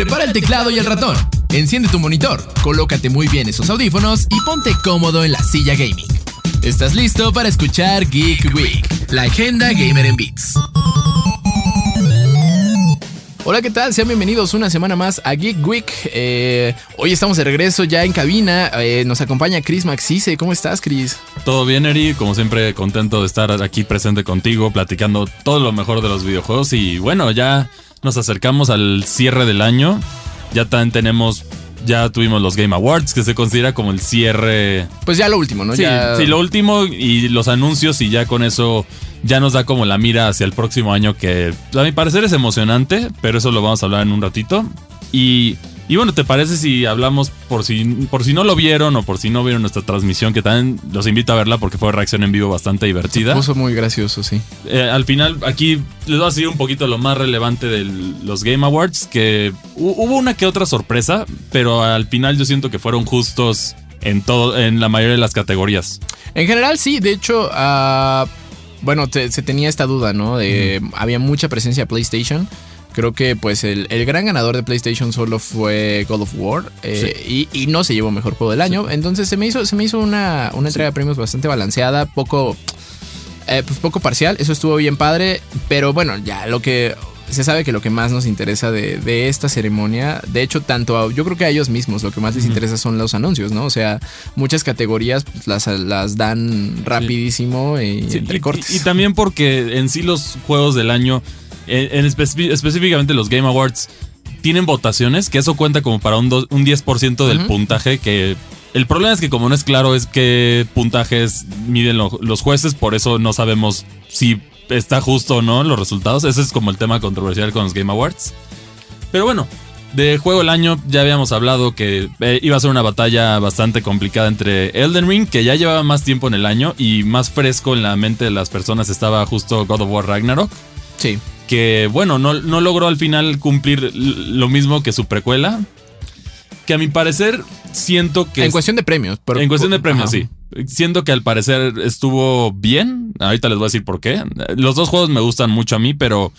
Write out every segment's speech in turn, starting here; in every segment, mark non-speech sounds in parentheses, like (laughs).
Prepara el teclado y el ratón. Enciende tu monitor, colócate muy bien esos audífonos y ponte cómodo en la silla gaming. ¿Estás listo para escuchar Geek Week? La agenda gamer en Beats. Hola, ¿qué tal? Sean bienvenidos una semana más a Geek Week. Eh, hoy estamos de regreso ya en cabina. Eh, nos acompaña Chris Maxice. ¿Cómo estás, Chris? Todo bien, Eri. Como siempre, contento de estar aquí presente contigo, platicando todo lo mejor de los videojuegos. Y bueno, ya nos acercamos al cierre del año. Ya también tenemos ya tuvimos los Game Awards, que se considera como el cierre. Pues ya lo último, ¿no? Sí, sí, lo último y los anuncios, y ya con eso ya nos da como la mira hacia el próximo año, que a mi parecer es emocionante, pero eso lo vamos a hablar en un ratito. Y y bueno, ¿te parece si hablamos por si, por si no lo vieron o por si no vieron nuestra transmisión, que también los invito a verla porque fue reacción en vivo bastante divertida? Se puso muy gracioso, sí. Eh, al final, aquí les voy a decir un poquito lo más relevante de los Game Awards, que hubo una que otra sorpresa, pero al final yo siento que fueron justos en todo, en la mayoría de las categorías. En general, sí, de hecho, uh, bueno, se tenía esta duda, ¿no? De había mucha presencia de PlayStation. Creo que pues el, gran ganador de PlayStation solo fue God of War eh, y, no se llevó mejor juego del año. Entonces se me hizo, se me hizo una, una entrega de premios bastante balanceada, poco, eh, pues poco parcial. Eso estuvo bien padre. Pero bueno, ya lo que se sabe que lo que más nos interesa de, esta ceremonia, de hecho, tanto yo creo que a ellos mismos lo que más les interesa son los anuncios, ¿no? O sea, muchas categorías pues, las, las, dan rapidísimo y entre cortes. y, también porque en sí los juegos del año en, específicamente los Game Awards tienen votaciones, que eso cuenta como para un, un 10% del puntaje que... El problema es que como no es claro es qué puntajes miden los jueces, por eso no sabemos si está justo o no los resultados. Ese es como el tema controversial con los Game Awards. Pero bueno, de juego del año ya habíamos hablado que eh, iba a ser una batalla bastante complicada entre Elden Ring, que ya llevaba más tiempo en el año y más fresco en la mente de las personas estaba justo God of War Ragnarok. Sí que bueno, no, no logró al final cumplir lo mismo que su precuela. Que a mi parecer siento que... En cuestión de premios. en cuestión de premios, sí. Siento que al parecer estuvo bien. Ahorita les voy a decir por qué. Los dos juegos me gustan mucho a mí, pero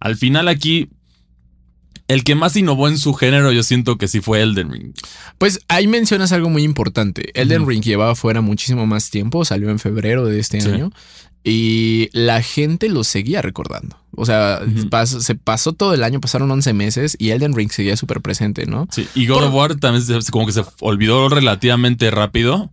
al final aquí el que más innovó en su género, yo siento que sí fue Elden Ring. Pues ahí mencionas algo muy importante. Elden Ring llevaba fuera muchísimo más tiempo, salió en febrero de este año. Y la gente lo seguía recordando. O sea, se pasó todo el año, pasaron 11 meses y Elden Ring seguía súper presente, ¿no? Sí, y God of War también como que se olvidó relativamente rápido.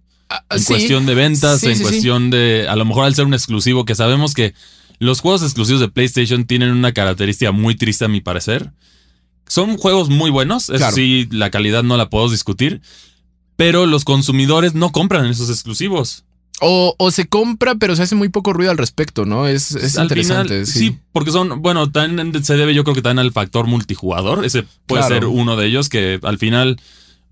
En cuestión de ventas, en cuestión de. A lo mejor al ser un exclusivo, que sabemos que los juegos exclusivos de PlayStation tienen una característica muy triste, a mi parecer. Son juegos muy buenos, eso sí, la calidad no la puedo discutir. Pero los consumidores no compran esos exclusivos. O, se compra, pero se hace muy poco ruido al respecto, ¿no? Es, interesante. sí. porque son, bueno, también se debe yo creo que también al factor multijugador. Ese puede ser uno de ellos que al final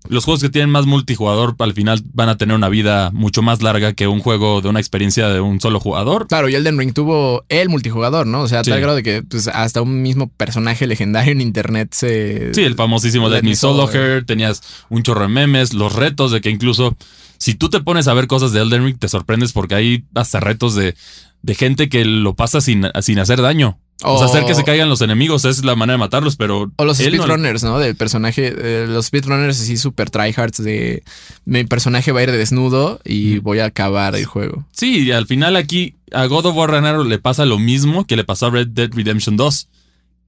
los juegos que tienen más multijugador al final van a tener una vida mucho más larga que un juego de una experiencia de un solo jugador. Claro, y Elden Ring tuvo el multijugador, ¿no? O sea, a tal grado de que pues, hasta un mismo personaje legendario en internet se... Sí, el famosísimo Let Me Solo Her, tenías un chorro de memes, los retos de que incluso si tú te pones a ver cosas de Elden Ring, te sorprendes porque hay hasta retos de, de gente que lo pasa sin, sin hacer daño. O, sea, hacer que se caigan los enemigos es la manera de matarlos, pero. O los speedrunners, ¿no? Del personaje. Eh, los speedrunners así super tryhards de. Mi personaje va a ir de desnudo y voy a acabar el juego. Sí, y al final aquí a God of War Ragnarok le pasa lo mismo que le pasó a Red Dead Redemption 2.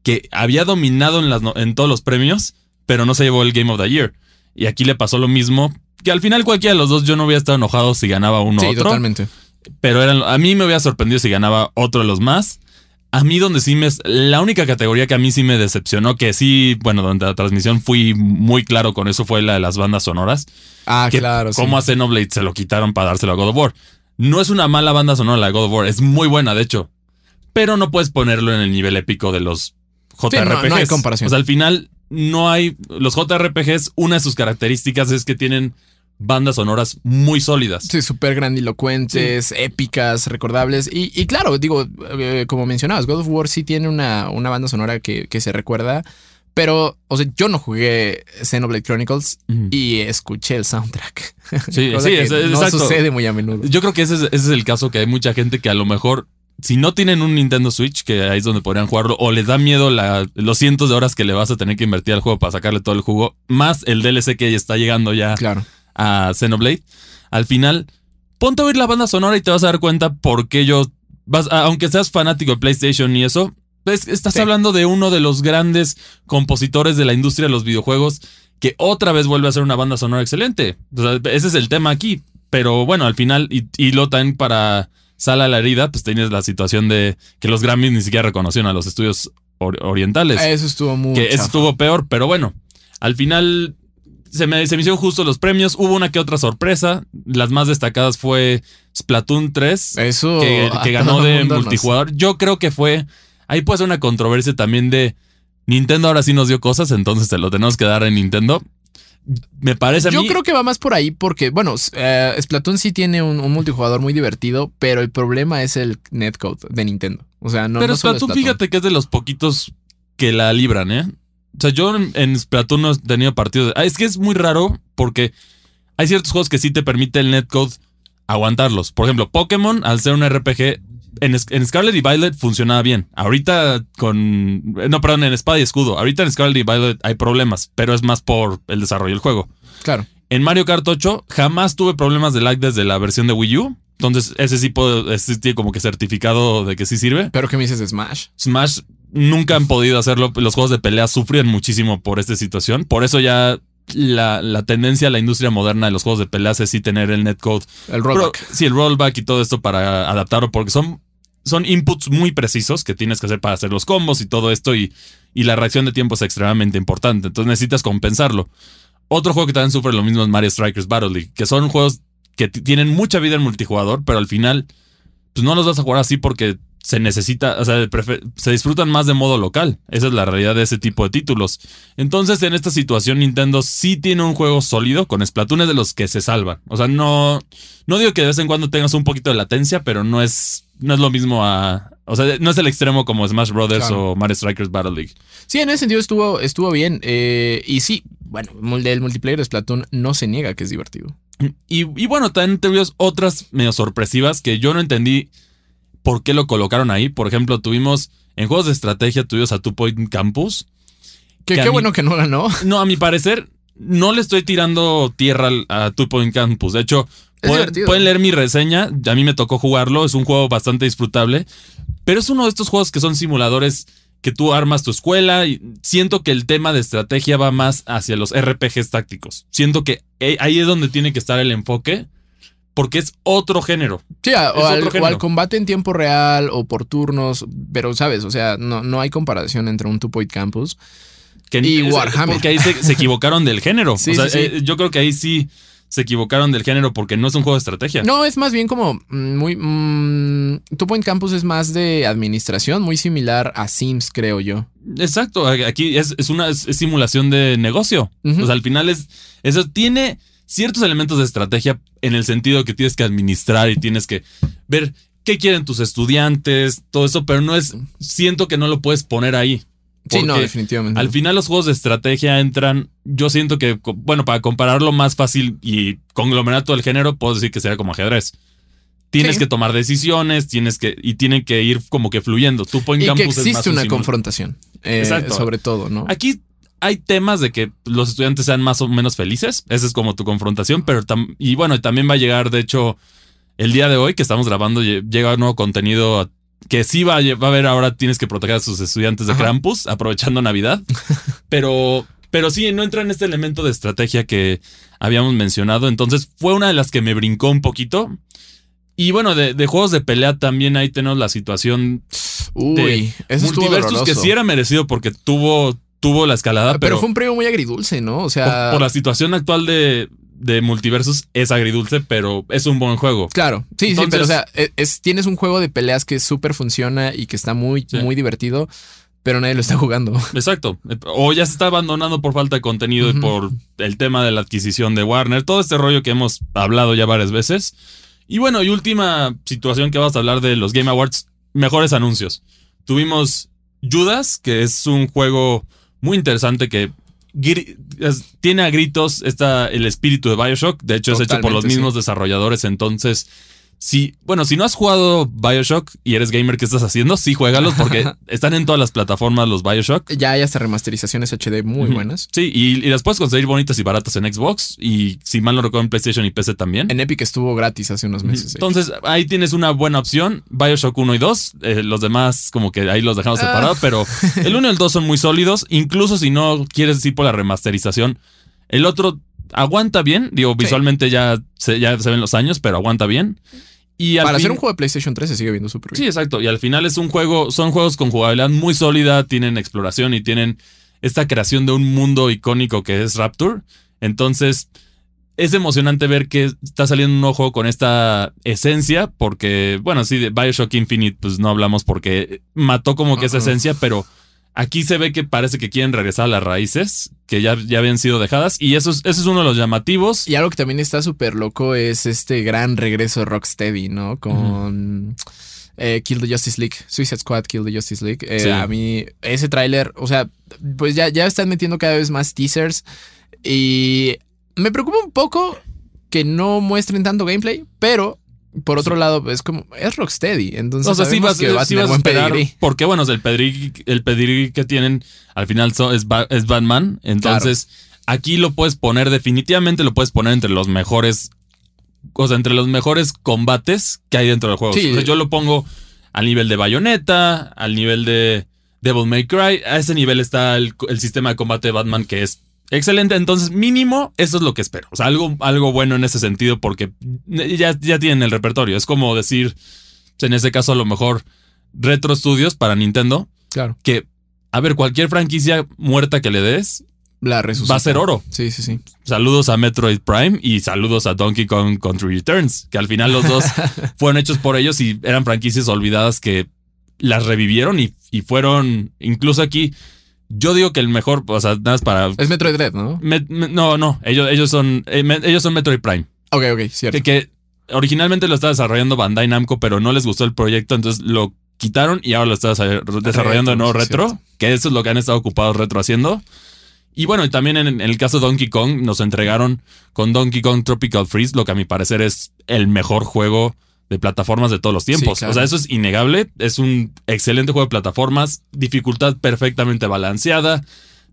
Que había dominado en, las, en todos los premios, pero no se llevó el Game of the Year. Y aquí le pasó lo mismo, que al final cualquiera de los dos yo no hubiera estado enojado si ganaba uno otro. totalmente. Pero eran, a mí me hubiera sorprendido si ganaba otro de los más. A mí donde sí me... La única categoría que a mí sí me decepcionó, que sí, bueno, durante la transmisión fui muy claro con eso, fue la de las bandas sonoras. Ah, claro. Cómo a Xenoblade se lo quitaron para dárselo a God of War. No es una mala banda sonora la de God of War, es muy buena, de hecho. Pero no puedes ponerlo en el nivel épico de los JRPGs. no hay comparación. O sea, al final no hay... Los JRPGs, una de sus características es que tienen bandas sonoras muy sólidas. Sí, súper grandilocuentes, épicas, recordables. Y, claro, digo, eh, como mencionabas, God of War sí tiene una, una banda sonora que, se recuerda. Pero, o sea, yo no jugué Xenoblade Chronicles y escuché el soundtrack. Sí, (laughs) sí, no sucede muy a menudo. Yo creo que ese es, ese es el caso que hay mucha gente que a lo mejor si no tienen un Nintendo Switch, que ahí es donde podrían jugarlo, o les da miedo los cientos de horas que le vas a tener que invertir al juego para sacarle todo el jugo, más el DLC que está llegando ya a Xenoblade, al final, ponte a oír la banda sonora y te vas a dar cuenta por qué yo, vas, aunque seas fanático de PlayStation y eso, pues, estás hablando de uno de los grandes compositores de la industria de los videojuegos que otra vez vuelve a ser una banda sonora excelente. ese es el tema aquí. Pero bueno, al final, y, y lo también para Sala la herida, pues tienes la situación de que los Grammys ni siquiera reconocieron a los estudios orientales. Eso estuvo muy. Que eso estuvo peor, pero bueno, al final se me, se me hicieron justo los premios. Hubo una que otra sorpresa. Las más destacadas fue Splatoon 3. Eso. Que, ganó de multijugador. Yo creo que fue. Ahí puede ser una controversia también de. Nintendo ahora sí nos dio cosas, entonces te lo tenemos que dar en Nintendo. Me parece a Yo creo que va más por ahí porque, bueno, eh, Splatoon sí tiene un, multijugador muy divertido, pero el problema es el netcode de Nintendo. O sea, no Pero Splatoon, fíjate que es de los poquitos que la libran, ¿eh? O sea, yo en, Splatoon no he tenido partidos. Ah, es que es muy raro porque hay ciertos juegos que sí te permite el netcode aguantarlos. Por ejemplo, Pokémon, al ser un RPG, en, Scarlet y Violet funcionaba bien. Ahorita con. No, perdón, en Espada y Escudo. Ahorita en Scarlet y Violet hay problemas, pero es más por el desarrollo del juego. Claro. En Mario Kart 8 jamás tuve problemas de lag desde la versión de Wii U. Entonces, ese sí puedo, ese tiene como que certificado de que sí sirve. ¿Pero qué me dices de Smash? Smash nunca han podido hacerlo. Los juegos de pelea sufren muchísimo por esta situación. Por eso ya la, la, tendencia a la industria moderna de los juegos de peleas es sí tener el netcode. El rollback. sí, el rollback y todo esto para adaptarlo, porque son son inputs muy precisos que tienes que hacer para hacer los combos y todo esto y, y la reacción de tiempo es extremadamente importante, entonces necesitas compensarlo. Otro juego que también sufre lo mismo es Mario Strikers Battle League, que son juegos que tienen mucha vida en multijugador, pero al final pues no los vas a jugar así porque se necesita, o sea, se disfrutan más de modo local. Esa es la realidad de ese tipo de títulos. Entonces, en esta situación, Nintendo sí tiene un juego sólido con Splatoon de los que se salvan. O sea, no, no digo que de vez en cuando tengas un poquito de latencia, pero no es, no es lo mismo a. O sea, no es el extremo como Smash Brothers o Mario Strikers Battle League. Sí, en ese sentido estuvo, estuvo bien. Eh, y sí, bueno, el multiplayer de Splatoon no se niega que es divertido. Y, y bueno, también te otras medio sorpresivas que yo no entendí por qué lo colocaron ahí. Por ejemplo, tuvimos en juegos de estrategia, tuvimos a Two Point Campus. Que, qué bueno que no ganó. (laughs) No, a mi parecer, no le estoy tirando tierra a Two Point Campus. De hecho, pueden, leer mi reseña. A mí me tocó jugarlo. Es un juego bastante disfrutable. Pero es uno de estos juegos que son simuladores que tú armas tu escuela y siento que el tema de estrategia va más hacia los RPGs tácticos. Siento que eh, ahí es donde tiene que estar el enfoque porque es otro género. Sí, o, al, combate en tiempo real o por turnos, pero sabes, o sea, no, no hay comparación entre un Two Point Campus y Warhammer. Porque ahí se, equivocaron del género. (laughs) o sea, eh, yo creo que ahí sí se equivocaron del género porque no es un juego de estrategia. No, es más bien como mm, muy... Mm, Two Point Campus es más de administración, muy similar a Sims, creo yo. Exacto, aquí es, una simulación de negocio. O sea, al final es... Eso tiene ciertos elementos de estrategia en el sentido que tienes que administrar y tienes que ver qué quieren tus estudiantes, todo eso, pero no es, siento que no lo puedes poner ahí. Sí, no, definitivamente. Al final los juegos de estrategia entran, yo siento que, bueno, para compararlo más fácil y conglomerar todo el género, puedo decir que sería como ajedrez. Tienes que tomar decisiones, tienes que, y tienen que ir como que fluyendo. Tú Point y Campus que existe una confrontación. Eh, Exacto. Sobre todo, ¿no? Aquí hay temas de que los estudiantes sean más o menos felices. Esa es como tu confrontación, pero y bueno, también va a llegar, de hecho, el día de hoy que estamos grabando, llega nuevo contenido que sí va a, va a haber ahora, tienes que proteger a sus estudiantes de Krampus, aprovechando Navidad. (laughs) pero, pero sí, no entra en este elemento de estrategia que habíamos mencionado. Entonces fue una de las que me brincó un poquito. Y bueno, de, juegos de pelea también ahí tenemos la situación Uy, de multiversus que sí era merecido porque tuvo tuvo la escalada. Pero, fue un premio muy agridulce, ¿no? O sea. Por, la situación actual de, de multiversos es agridulce, pero es un buen juego. Claro, sí, sí, pero o sea, e, es, tienes un juego de peleas que súper funciona y que está muy, muy divertido, pero nadie lo está jugando. (laughs) Exacto. O ya se está abandonando por falta de contenido y por el tema de la adquisición de Warner, todo este rollo que hemos hablado ya varias veces. Y bueno, y última situación que vamos a hablar de los Game Awards, mejores anuncios. Tuvimos Judas, que es un juego muy interesante que tiene a gritos está el espíritu de Bioshock. De hecho, es hecho por los mismos desarrolladores. Entonces, Sí, bueno, si no has jugado Bioshock y eres gamer, ¿qué estás haciendo? Sí, juégalos porque (laughs) están en todas las plataformas los Bioshock. Ya hay hasta remasterizaciones HD muy buenas. Sí, y, las puedes conseguir bonitas y baratas en Xbox y si mal no recuerdo en PlayStation y PC también. En Epic estuvo gratis hace unos meses. Entonces ahí tienes una buena opción, Bioshock 1 y 2. Eh, los demás como que ahí los dejamos ah. separados, pero (laughs) el 1 y el 2 son muy sólidos, incluso si no quieres ir por la remasterización. El otro aguanta bien, digo, visualmente ya, se, ya se ven los años, pero aguanta bien. Para hacer un juego de PlayStation 3 se sigue viendo súper bien. Sí, exacto. Y al final es un juego, son juegos con jugabilidad muy sólida, tienen exploración y tienen esta creación de un mundo icónico que es Rapture. Entonces, es emocionante ver que está saliendo un nuevo juego con esta esencia, porque, bueno, sí, de Bioshock Infinite, pues no hablamos porque mató como que esa esencia, pero Aquí se ve que parece que quieren regresar a las raíces que ya, ya habían sido dejadas y eso es, es uno de los llamativos. Y algo que también está súper loco es este gran regreso de Rocksteady, ¿no? Con eh, Kill the Justice League, Suicide Squad, Kill the Justice League. Eh, a mí ese tráiler, o sea, pues ya, ya están metiendo cada vez más teasers y me preocupa un poco que no muestren tanto gameplay, pero por otro lado, es como, es Rocksteady. Entonces, o sea, sí vas, que va a tener buen pedigrí. Porque, bueno, el pedigrí, el pedigrí que tienen al final es, es Batman. Entonces, aquí lo puedes poner, definitivamente lo puedes poner entre los mejores. O sea, entre los mejores combates que hay dentro del juego. yo lo pongo al nivel de Bayonetta, al nivel de Devil May Cry. A ese nivel está el, el sistema de combate de Batman que es Excelente, entonces mínimo eso es lo que espero. O sea, algo, algo bueno en ese sentido porque ya, ya tienen el repertorio. Es como decir, en ese caso a lo mejor Retro Studios para Nintendo. Claro. Que, a ver, cualquier franquicia muerta que le des la va a ser oro. Sí, sí, sí. Saludos a Metroid Prime y saludos a Donkey Kong Country Returns, que al final los dos (laughs) fueron hechos por ellos y eran franquicias olvidadas que las revivieron y, y fueron, incluso aquí, yo digo que el mejor, o sea, nada más para. Es Metroid Dread, ¿no? no, no. Ellos, ellos son. Eh, ellos son Metroid Prime. Ok, ok, cierto. Que, originalmente lo estaba desarrollando Bandai Namco, pero no les gustó el proyecto, entonces lo quitaron y ahora lo está desarrollando de nuevo retro. Que eso es lo que han estado ocupados retro haciendo. Y bueno, y también en, el caso de Donkey Kong, nos entregaron con Donkey Kong Tropical Freeze, lo que a mi parecer es el mejor juego de plataformas de todos los tiempos. O sea, eso es innegable. Es un excelente juego de plataformas, dificultad perfectamente balanceada.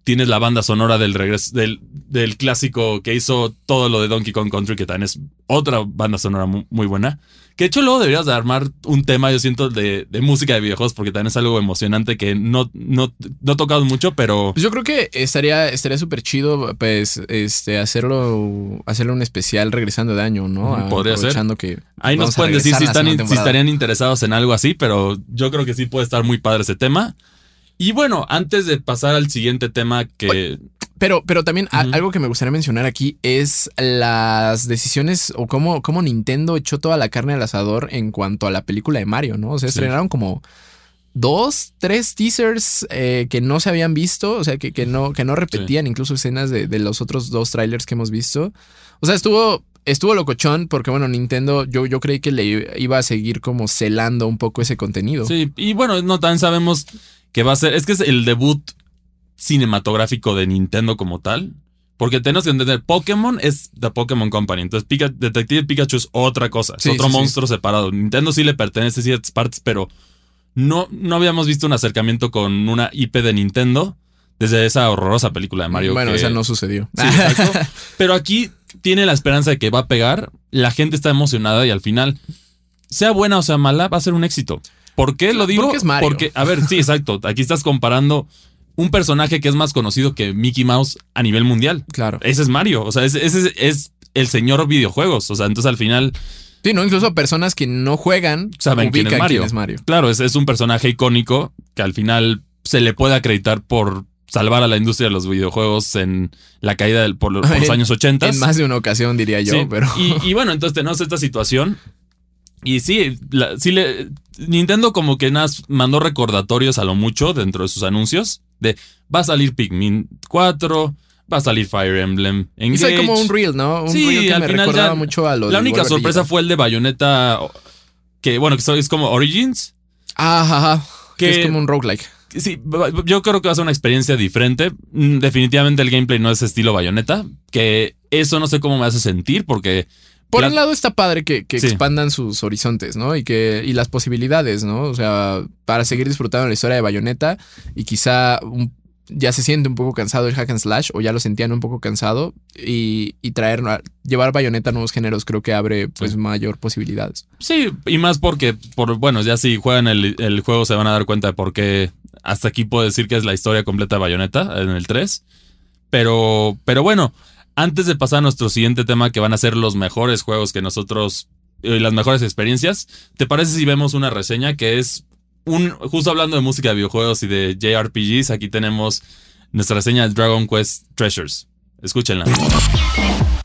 Tienes la banda sonora del regreso del, del clásico que hizo todo lo de Donkey Kong Country, que también es otra banda sonora muy buena. Que de hecho luego deberías de armar un tema, yo siento, de, música de videojuegos, porque también es algo emocionante que no, no, no he tocado mucho, pero... Pues yo creo que estaría estaría súper chido, pues, este, hacerlo, hacerlo un especial regresando de año, ¿no? Podría ser. Que Ahí nos pueden decir si, están, si estarían interesados en algo así, pero yo creo que sí puede estar muy padre ese tema. Y bueno, antes de pasar al siguiente tema que... Pero, pero también algo que me gustaría mencionar aquí es las decisiones o cómo, cómo, Nintendo echó toda la carne al asador en cuanto a la película de Mario, ¿no? O sea, estrenaron como dos, tres teasers eh, que no se habían visto, o sea, que, que no, que no repetían incluso escenas de, de, los otros dos trailers que hemos visto. O sea, estuvo, estuvo locochón porque, bueno, Nintendo, yo, yo creí que le iba a seguir como celando un poco ese contenido. Sí, y bueno, no tan sabemos que va a ser, es que es el debut cinematográfico de Nintendo como tal. Porque tenemos que entender, Pokémon es The Pokémon Company. Entonces, Detective Pikachu es otra cosa, es otro monstruo separado. Nintendo sí le pertenece a ciertas partes, pero no, no habíamos visto un acercamiento con una IP de Nintendo desde esa horrorosa película de Mario. Bueno, esa no sucedió. (laughs) pero aquí tiene la esperanza de que va a pegar, la gente está emocionada y al final, sea buena o sea mala, va a ser un éxito. ¿Por qué lo digo? Porque es Mario. Porque, a ver, sí, exacto. Aquí estás comparando un personaje que es más conocido que Mickey Mouse a nivel mundial. Claro. Ese es Mario. O sea, ese, es el señor videojuegos. O sea, entonces al final. Sí, no, incluso personas que no juegan saben quién es, Mario. Claro, es, es un personaje icónico que al final se le puede acreditar por salvar a la industria de los videojuegos en la caída del, por, (laughs) los años 80. En más de una ocasión, diría yo, pero. (laughs) Y, bueno, entonces tenemos esta situación. Y sí, sí le, Nintendo como que nada mandó recordatorios a lo mucho dentro de sus anuncios de va a salir Pikmin 4, va a salir Fire Emblem. Engage. Es como un reel, ¿no? Un sí, reel que me recordaba mucho a lo La única sorpresa fue el de Bayonetta, que bueno, que es como Origins. Ajá, Que, es como un roguelike. Sí, yo creo que va a ser una experiencia diferente. Mm, definitivamente el gameplay no es estilo Bayonetta, que eso no sé cómo me hace sentir porque Por un lado está padre que, expandan sus horizontes, ¿no? Y que y las posibilidades, ¿no? O sea, para seguir disfrutando la historia de Bayonetta y quizá ya se siente un poco cansado el hack and slash o ya lo sentían un poco cansado y, traer llevar Bayonetta a nuevos géneros creo que abre pues mayor posibilidades. Sí, y más porque por bueno, ya si juegan el, el, juego se van a dar cuenta de por qué hasta aquí puedo decir que es la historia completa de Bayonetta en el 3. Pero pero bueno, antes de pasar a nuestro siguiente tema, que van a ser los mejores juegos que nosotros, eh, las mejores experiencias, ¿te parece si vemos una reseña que es un, justo hablando de música de videojuegos y de JRPGs, aquí tenemos nuestra reseña de Dragon Quest Treasures. Escúchenla.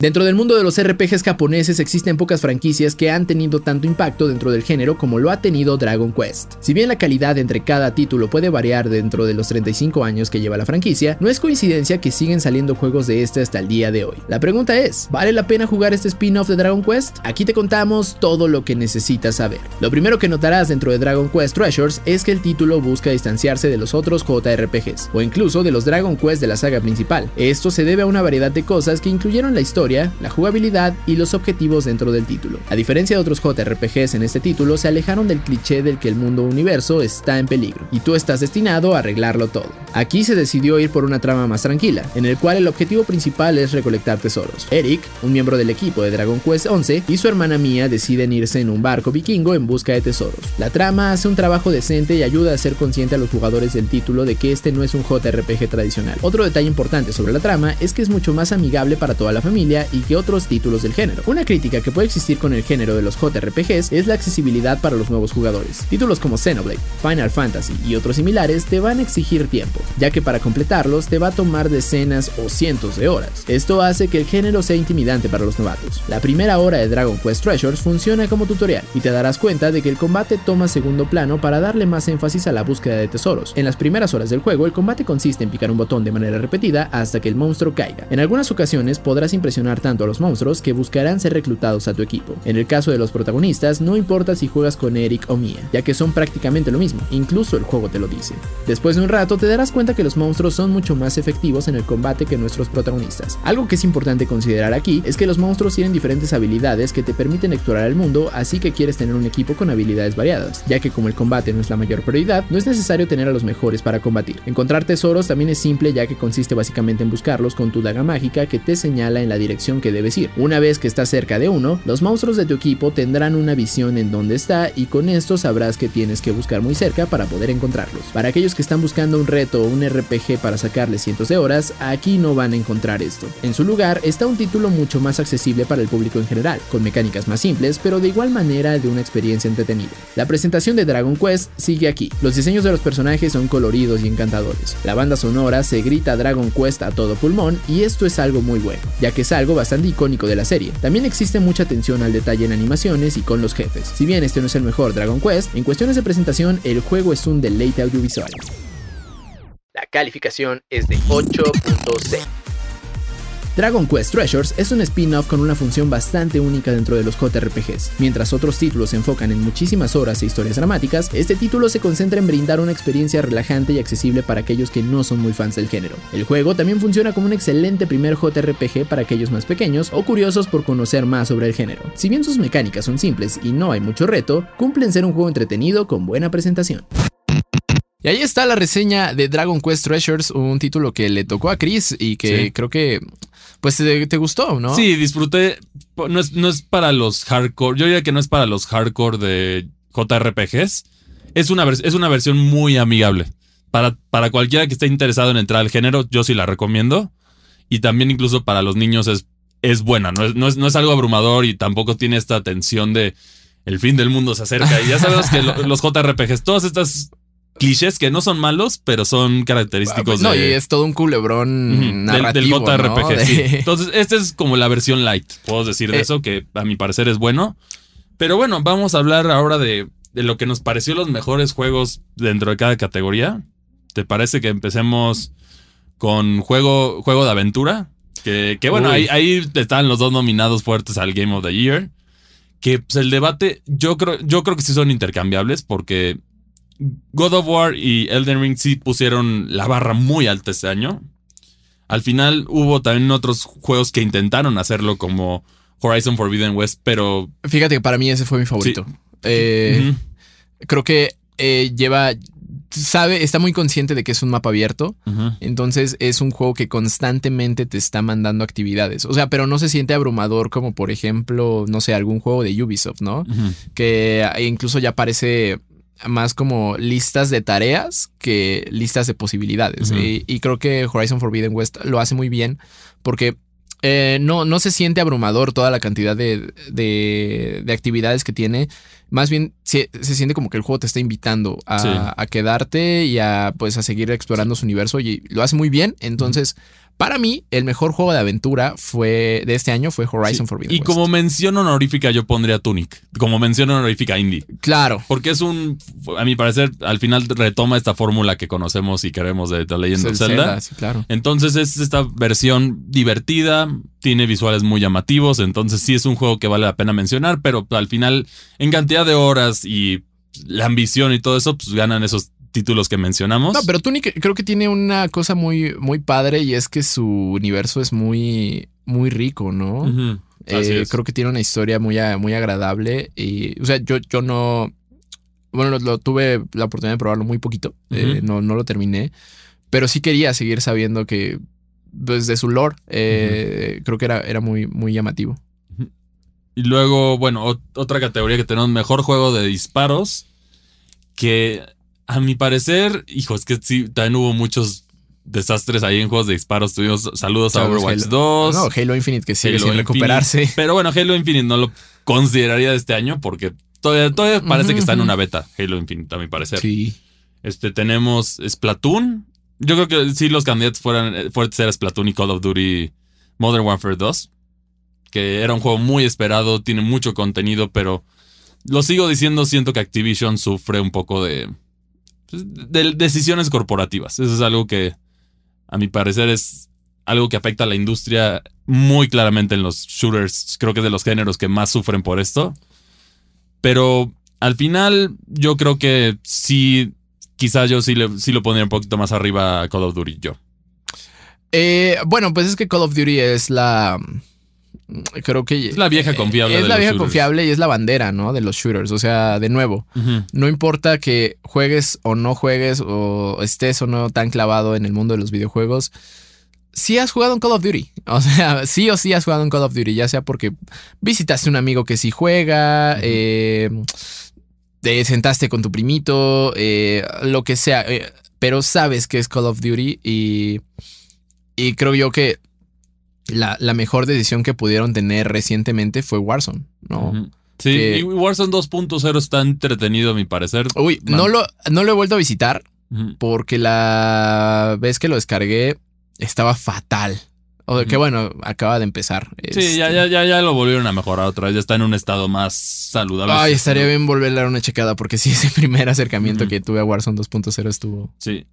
Dentro del mundo de los RPGs japoneses existen pocas franquicias que han tenido tanto impacto dentro del género como lo ha tenido Dragon Quest. Si bien la calidad entre cada título puede variar dentro de los 35 años que lleva la franquicia, no es coincidencia que siguen saliendo juegos de este hasta el día de hoy. La pregunta es, ¿vale la pena jugar este spin-off de Dragon Quest? Aquí te contamos todo lo que necesitas saber. Lo primero que notarás dentro de Dragon Quest Treasures es que el título busca distanciarse de los otros JRPGs, o incluso de los Dragon Quest de la saga principal. Esto se debe a una variedad de cosas que incluyeron la historia la jugabilidad y los objetivos dentro del título. A diferencia de otros JRPGs en este título, se alejaron del cliché del que el mundo universo está en peligro, y tú estás destinado a arreglarlo todo. Aquí se decidió ir por una trama más tranquila, en el cual el objetivo principal es recolectar tesoros. Eric, un miembro del equipo de Dragon Quest 11, y su hermana Mia deciden irse en un barco vikingo en busca de tesoros. La trama hace un trabajo decente y ayuda a ser consciente a los jugadores del título de que este no es un JRPG tradicional. Otro detalle importante sobre la trama es que es mucho más amigable para toda la familia y que otros títulos del género. Una crítica que puede existir con el género de los JRPGs es la accesibilidad para los nuevos jugadores. Títulos como Xenoblade, Final Fantasy y otros similares te van a exigir tiempo, ya que para completarlos te va a tomar decenas o cientos de horas. Esto hace que el género sea intimidante para los novatos. La primera hora de Dragon Quest Treasures funciona como tutorial y te darás cuenta de que el combate toma segundo plano para darle más énfasis a la búsqueda de tesoros. En las primeras horas del juego el combate consiste en picar un botón de manera repetida hasta que el monstruo caiga. En algunas ocasiones podrás impresionar tanto a los monstruos que buscarán ser reclutados a tu equipo. En el caso de los protagonistas, no importa si juegas con Eric o Mia, ya que son prácticamente lo mismo, incluso el juego te lo dice. Después de un rato te darás cuenta que los monstruos son mucho más efectivos en el combate que nuestros protagonistas. Algo que es importante considerar aquí es que los monstruos tienen diferentes habilidades que te permiten explorar el mundo, así que quieres tener un equipo con habilidades variadas, ya que como el combate no es la mayor prioridad, no es necesario tener a los mejores para combatir. Encontrar tesoros también es simple ya que consiste básicamente en buscarlos con tu mágica que te señala en la dirección que debes ir. Una vez que estás cerca de uno, los monstruos de tu equipo tendrán una visión en dónde está y con esto sabrás que tienes que buscar muy cerca para poder encontrarlos. Para aquellos que están buscando un reto o un RPG para sacarle cientos de horas, aquí no van a encontrar esto. En su lugar está un título mucho más accesible para el público en general, con mecánicas más simples, pero de igual manera de una experiencia entretenida. La presentación de Dragon Quest sigue aquí. Los diseños de los personajes son coloridos y encantadores. La banda sonora se grita Dragon Quest a todo pulmón y esto es algo muy bueno, ya que es algo bastante icónico de la serie. También existe mucha atención al detalle en animaciones y con los jefes. Si bien este no es el mejor Dragon Quest, en cuestiones de presentación el juego es un deleite audiovisual. La calificación es de 8.6. Dragon Quest Treasures es un spin-off con una función bastante única dentro de los JRPGs. Mientras otros títulos se enfocan en muchísimas horas e historias dramáticas, este título se concentra en brindar una experiencia relajante y accesible para aquellos que no son muy fans del género. El juego también funciona como un excelente primer JRPG para aquellos más pequeños o curiosos por conocer más sobre el género. Si bien sus mecánicas son simples y no hay mucho reto, cumplen ser un juego entretenido con buena presentación. Y ahí está la reseña de Dragon Quest Treasures, un título que le tocó a Chris y que creo que pues te, gustó, ¿no? Sí, disfruté. No es, no es para los hardcore. Yo diría que no es para los hardcore de JRPGs. Es una, es una versión muy amigable. Para, para cualquiera que esté interesado en entrar al género, yo sí la recomiendo. Y también incluso para los niños es, es buena. No es, no, es, no es algo abrumador y tampoco tiene esta tensión de el fin del mundo se acerca. Y ya sabemos que los JRPGs, todas estas clichés que no son malos, pero son característicos no, y es todo un culebrón narrativo, del, JRPG. Sí. Entonces, esta es como la versión light, puedo decir de eh. eso, que a mi parecer es bueno. Pero bueno, vamos a hablar ahora de, lo que nos pareció los mejores juegos dentro de cada categoría. ¿Te parece que empecemos con juego, juego de aventura? Que, bueno, ahí, ahí, están los dos nominados fuertes al Game of the Year. Que pues, el debate, yo creo, yo creo que sí son intercambiables, porque God of War y Elden Ring sí pusieron la barra muy alta este año. Al final hubo también otros juegos que intentaron hacerlo como Horizon Forbidden West, pero Fíjate que para mí ese fue mi favorito. Eh, Creo que eh, lleva. Sabe, está muy consciente de que es un mapa abierto. Entonces es un juego que constantemente te está mandando actividades. O sea, pero no se siente abrumador como por ejemplo, no sé, algún juego de Ubisoft, ¿no? Que incluso ya parece más como listas de tareas que listas de posibilidades. Y, y creo que Horizon Forbidden West lo hace muy bien porque eh, no, no se siente abrumador toda la cantidad de, de- de actividades que tiene. Más bien se, se siente como que el juego te está invitando a, Sí. a quedarte y a, pues, a seguir explorando su universo y lo hace muy bien. Entonces, para mí, el mejor juego de aventura fue de este año fue Horizon Sí. Forbidden Y West. como mención honorífica, yo pondría Tunic. Como mención honorífica indie. Claro. Porque es un, a mi parecer, al final retoma esta fórmula que conocemos y queremos de The Legend of el Zelda. Zelda, sí, claro. Entonces es esta versión divertida, tiene visuales muy llamativos, entonces sí es un juego que vale la pena mencionar, pero al final en cantidad de horas y la ambición y todo eso, pues ganan esos títulos que mencionamos. No, pero Tunic creo que tiene una cosa muy, muy padre y es que su universo es muy, muy rico, ¿no? Eh, creo que tiene una historia muy, muy agradable. Y, o sea, yo, yo no. Bueno, lo, lo tuve la oportunidad de probarlo muy poquito. eh, no, no lo terminé. Pero sí quería seguir sabiendo que. Desde su lore, eh, creo que era, era muy, muy llamativo. Y luego, bueno, ot- otra categoría que tenemos, mejor juego de disparos, que a mi parecer, hijo, es que sí, también hubo muchos desastres ahí en juegos de disparos. Tuvimos saludos a Overwatch Halo- 2. No, Halo Infinite que sigue Halo sin Infinite. recuperarse. Pero bueno, Halo Infinite no lo consideraría de este año porque todavía, todavía parece que está en una beta, Halo Infinite, a mi parecer. Sí. Este, tenemos Splatoon. Yo creo que sí, los candidatos fueran, fueran ser Splatoon y Call of Duty Modern Warfare 2. Que era un juego muy esperado, tiene mucho contenido, pero lo sigo diciendo, siento que Activision sufre un poco de, de decisiones corporativas. Eso es algo que, a mi parecer, es algo que afecta a la industria muy claramente en los shooters. Creo que es de los géneros que más sufren por esto. Pero al final, yo creo que sí, quizás yo sí, le, sí lo pondría un poquito más arriba a Call of Duty yo. Eh, bueno, pues es que Call of Duty es la. Creo que. Es la vieja confiable Es de la los vieja shooters. confiable y es la bandera, ¿no? De los shooters. O sea, de nuevo, no importa que juegues o no juegues o estés o no tan clavado en el mundo de los videojuegos. Sí has jugado en Call of Duty. O sea, (laughs) sí o sí has jugado en Call of Duty, ya sea porque visitaste un amigo que sí juega, eh, te sentaste con tu primito, eh, lo que sea, eh, pero sabes que es Call of Duty y, y creo yo que la, la mejor decisión que pudieron tener recientemente fue Warzone, ¿no? Sí, Que- y Warzone 2.0 está entretenido a mi parecer. Uy, Man. no lo, no lo he vuelto a visitar porque la vez que lo descargué estaba fatal. O que bueno, acaba de empezar. Sí, Este, ya, ya, ya, ya lo volvieron a mejorar otra vez. Ya está en un estado más saludable. Ay, estaría bien volverle a dar una checada porque sí, (laughs) ese primer acercamiento que tuve a Warzone 2.0 estuvo. Sí.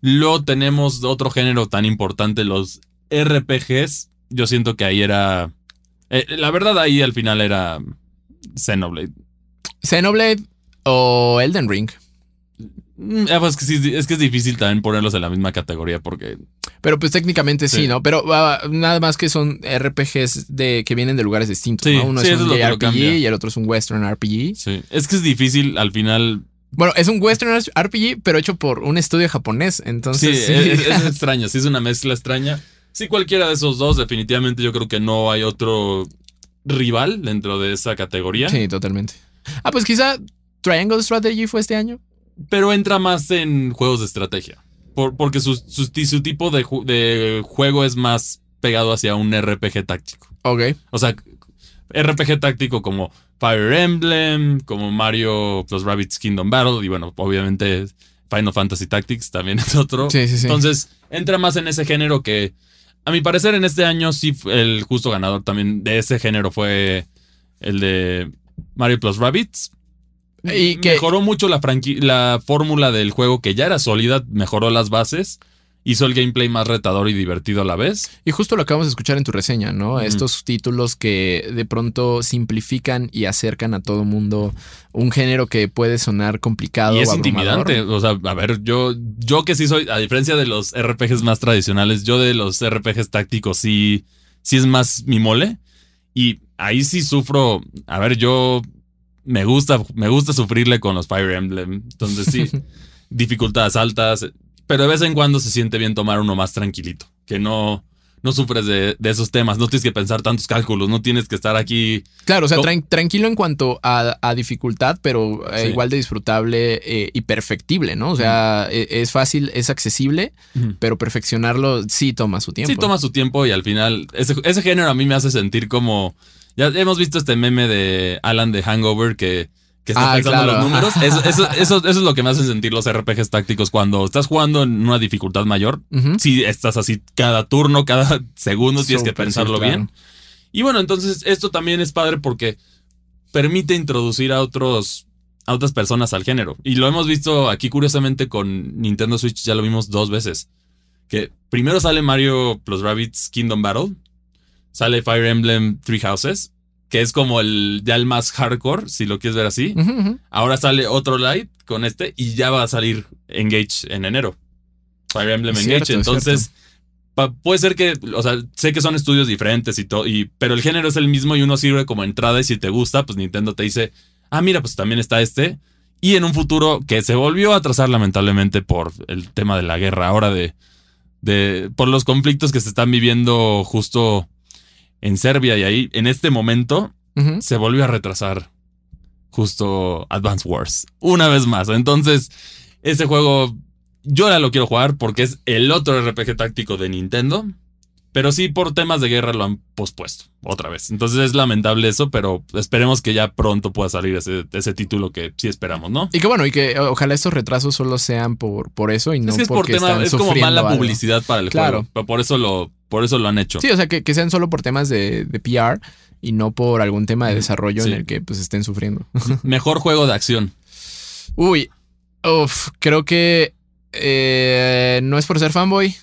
Luego tenemos otro género tan importante, los RPGs. Yo siento que ahí era. eh, la verdad, ahí al final era Xenoblade. Xenoblade o Elden Ring. Pues que sí, es que es difícil también ponerlos en la misma categoría porque. Pero pues técnicamente sí, Sí. ¿no? Pero ah, nada más que son RPGs de, que vienen de lugares distintos, Sí, ¿no? Uno sí, es un JRPG y el otro es un Western RPG. Sí. Es que es difícil al final. Bueno, es un Western RPG, pero hecho por un estudio japonés. Sí, Entonces, sí. es, es (laughs) extraño. Sí, es una mezcla extraña. Sí, cualquiera de esos dos, definitivamente yo creo que no hay otro rival dentro de esa categoría. Sí, totalmente. Ah, pues quizá Triangle Strategy fue este año. pero entra más en juegos de estrategia. Por- porque su, su, su tipo de, ju- de juego es más pegado hacia un RPG táctico. Ok. O sea, RPG táctico como Fire Emblem, como Mario plus Rabbids Kingdom Battle, y bueno, obviamente Final Fantasy Tactics también (laughs) es otro. Sí, sí, sí. Entonces, entra más en ese género que, a mi parecer, en este año sí el justo ganador también de ese género fue el de Mario plus Rabbids. Y que- Mejoró mucho la, la fórmula del juego que ya era sólida, mejoró las bases, hizo el gameplay más retador y divertido a la vez. Y justo lo acabamos de escuchar en tu reseña, ¿no? Estos títulos que de pronto simplifican y acercan a todo mundo un género que puede sonar complicado. Y es o intimidante. O sea, a ver, yo, yo que sí soy, a diferencia de los RPGs más tradicionales, yo de los RPGs tácticos sí, sí es más mi mole. Y ahí sí sufro. A ver, yo me gusta, me gusta sufrirle con los Fire Emblem. Entonces sí, (laughs) dificultades altas. Pero de vez en cuando se siente bien tomar uno más tranquilito. Que no, no sufres de, esos temas, no tienes que pensar tantos cálculos, no tienes que estar aquí. Claro, o sea, tranquilo en cuanto a, dificultad, pero eh, igual de disfrutable eh, y perfectible, ¿no? O sea, e, es fácil, es accesible, pero perfeccionarlo sí toma su tiempo. Sí toma su tiempo y al final, ese, ese género a mí me hace sentir como. Ya hemos visto este meme de Alan de Hangover que que está ah, pensando los números. (laughs) Eso, es lo que me hacen sentir los RPGs tácticos cuando estás jugando en una dificultad mayor. Si estás así cada turno, cada segundo, tienes que pensarlo bien. Y bueno, entonces esto también es padre porque permite introducir a otros a otras personas al género. Y lo hemos visto aquí curiosamente con Nintendo Switch, ya lo vimos dos veces. Que primero sale Mario Plus Rabbits Kingdom Battle, sale Fire Emblem Three Houses que es como el ya el más hardcore, si lo quieres ver así. Ahora sale otro light con este y ya va a salir Engage en enero. Fire Emblem Engage. Entonces, puede ser que, o sea, sé que son estudios diferentes y todo, y, pero el género es el mismo y uno sirve como entrada y si te gusta, pues Nintendo te dice, ah, mira, pues también está este. Y en un futuro que se volvió a atrasar lamentablemente por el tema de la guerra, ahora de, de por los conflictos que se están viviendo justo en Serbia y ahí, en este momento, se volvió a retrasar justo Advance Wars. Una vez más. Entonces, ese juego yo ahora lo quiero jugar porque es el otro RPG táctico de Nintendo. Pero sí, por temas de guerra lo han pospuesto otra vez. Entonces es lamentable eso, pero esperemos que ya pronto pueda salir ese, título que sí esperamos, ¿no? Y que bueno, y que ojalá estos retrasos solo sean por, por eso y no es que es porque por tema, es como mala publicidad para el claro. juego. Por eso lo, por eso lo han hecho. Sí, o sea, que, sean solo por temas de, PR y no por algún tema de desarrollo en el que pues estén sufriendo. (laughs) Mejor juego de acción. Uy, uf, creo que eh, no es por ser fanboy,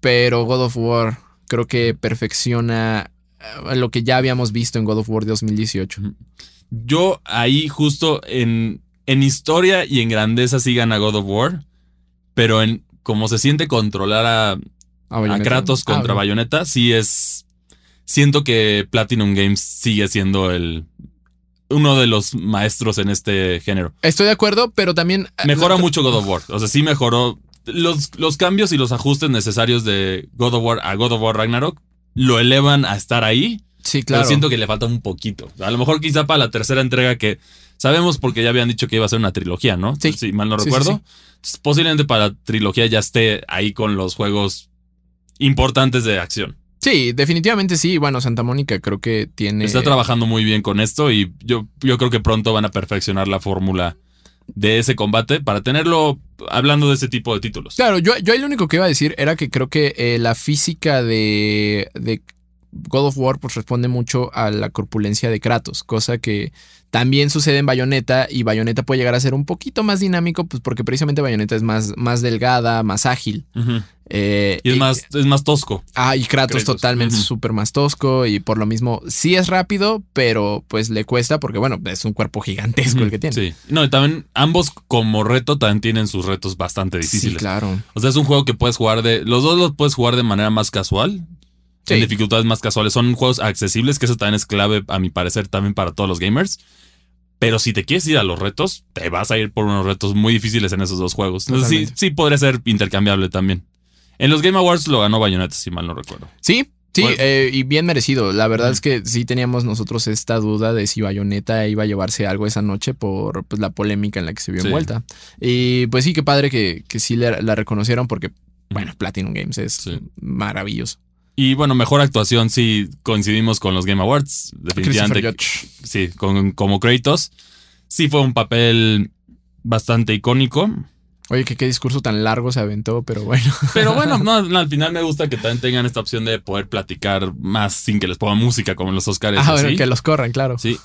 pero God of War creo que perfecciona eh, lo que ya habíamos visto en God of War 2018. Yo ahí justo en, en historia y en grandeza sí gana God of War, pero en cómo se siente controlar a, a, Kratos ah, contra Bayonetta, sí es. Siento que Platinum Games sigue siendo el. Uno de los maestros en este género. Estoy de acuerdo, pero también. Eh, Mejora mucho God of War. O sea, sí mejoró. Los, los cambios y los ajustes necesarios de God of War a God of War Ragnarok lo elevan a estar ahí. Sí, claro. Pero siento que le falta un poquito. A lo mejor quizá para la tercera entrega que sabemos porque ya habían dicho que iba a ser una trilogía, ¿no? Sí. Si mal no recuerdo. posiblemente para la trilogía ya esté ahí con los juegos importantes de acción. Sí, definitivamente sí. Bueno, Santa Mónica creo que tiene. Está trabajando muy bien con esto y yo, yo creo que pronto van a perfeccionar la fórmula de ese combate para tenerlo hablando de ese tipo de títulos. Claro, yo, yo ahí lo único que iba a decir era que creo que eh, la física de, de God of War pues responde mucho a la corpulencia de Kratos, cosa que también sucede en Bayonetta y Bayonetta puede llegar a ser un poquito más dinámico, pues porque precisamente Bayonetta es más, más delgada, más ágil. Eh, y es, más, es más tosco. Ah, y Kratos, totalmente súper más tosco y por lo mismo sí es rápido, pero pues le cuesta porque bueno, es un cuerpo gigantesco el que tiene. Sí. No, y también ambos como reto también tienen sus retos bastante difíciles. Sí, claro. O sea, es un juego que puedes jugar de... Los dos los puedes jugar de manera más casual. En dificultades más casuales. Son juegos accesibles, que eso también es clave, a mi parecer, también para todos los gamers. Pero si te quieres ir a los retos, te vas a ir por unos retos muy difíciles en esos dos juegos. Entonces sí, sí podría ser intercambiable también. En los Game Awards lo ganó Bayonetta, si mal no recuerdo. Sí, sí, eh, y bien merecido. La verdad es que sí teníamos nosotros esta duda de si Bayonetta iba a llevarse algo esa noche por pues, la polémica en la que se vio envuelta. Y pues sí, qué padre que, que sí la reconocieron porque, bueno, Platinum Games es maravilloso. Y bueno, mejor actuación sí coincidimos con los Game Awards. Definitivamente. Sí, con, como Kratos. Sí fue un papel bastante icónico. Oye, que qué discurso tan largo se aventó, pero bueno. (laughs) Pero bueno, no, al final me gusta que también tengan esta opción de poder platicar más sin que les pongan música como en los Oscars. Ah, bueno, que los corran, claro. Sí.